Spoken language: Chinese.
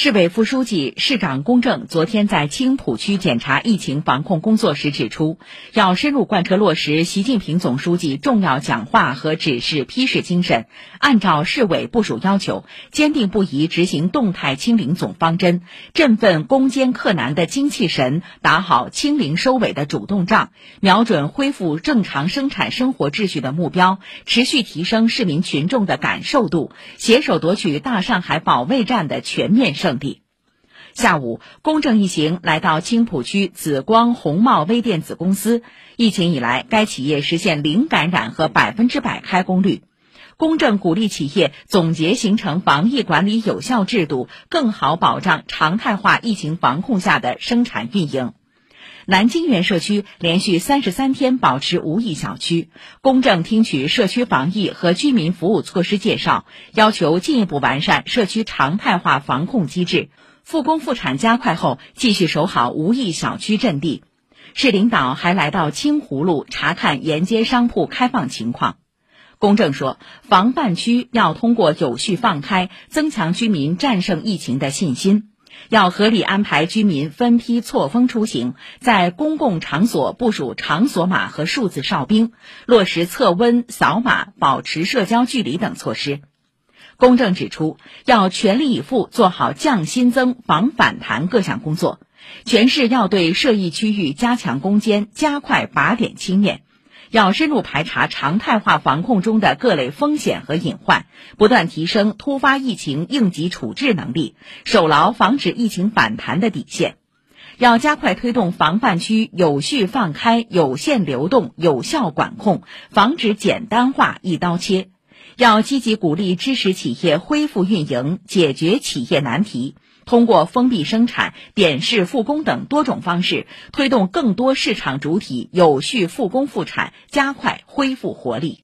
市委副书记、市长龚正昨天在青浦区检查疫情防控工作时指出，要深入贯彻落实习近平总书记重要讲话和指示批示精神，按照市委部署要求，坚定不移执行动态清零总方针，振奋攻坚克难的精气神，打好清零收尾的主动仗，瞄准恢复正常生产生活秩序的目标，持续提升市民群众的感受度，携手夺取大上海保卫战的全面胜。圣地。下午，公正一行来到青浦区紫光宏茂微电子公司。疫情以来，该企业实现零感染和百分之百开工率。公正鼓励企业总结形成防疫管理有效制度，更好保障常态化疫情防控下的生产运营。南京园社区连续三十三天保持无疫小区，公正听取社区防疫和居民服务措施介绍，要求进一步完善社区常态化防控机制，复工复产加快后，继续守好无疫小区阵地。市领导还来到青湖路查看沿街商铺开放情况。公正说，防范区要通过有序放开，增强居民战胜疫情的信心。要合理安排居民分批错峰出行，在公共场所部署场所码和数字哨兵，落实测温、扫码、保持社交距离等措施。公正指出，要全力以赴做好降新增、防反弹各项工作，全市要对涉疫区域加强攻坚，加快靶点清验。要深入排查常态化防控中的各类风险和隐患，不断提升突发疫情应急处置能力，守牢防止疫情反弹的底线。要加快推动防范区有序放开、有限流动、有效管控，防止简单化、一刀切。要积极鼓励支持企业恢复运营，解决企业难题。通过封闭生产、点式复工等多种方式，推动更多市场主体有序复工复产，加快恢复活力。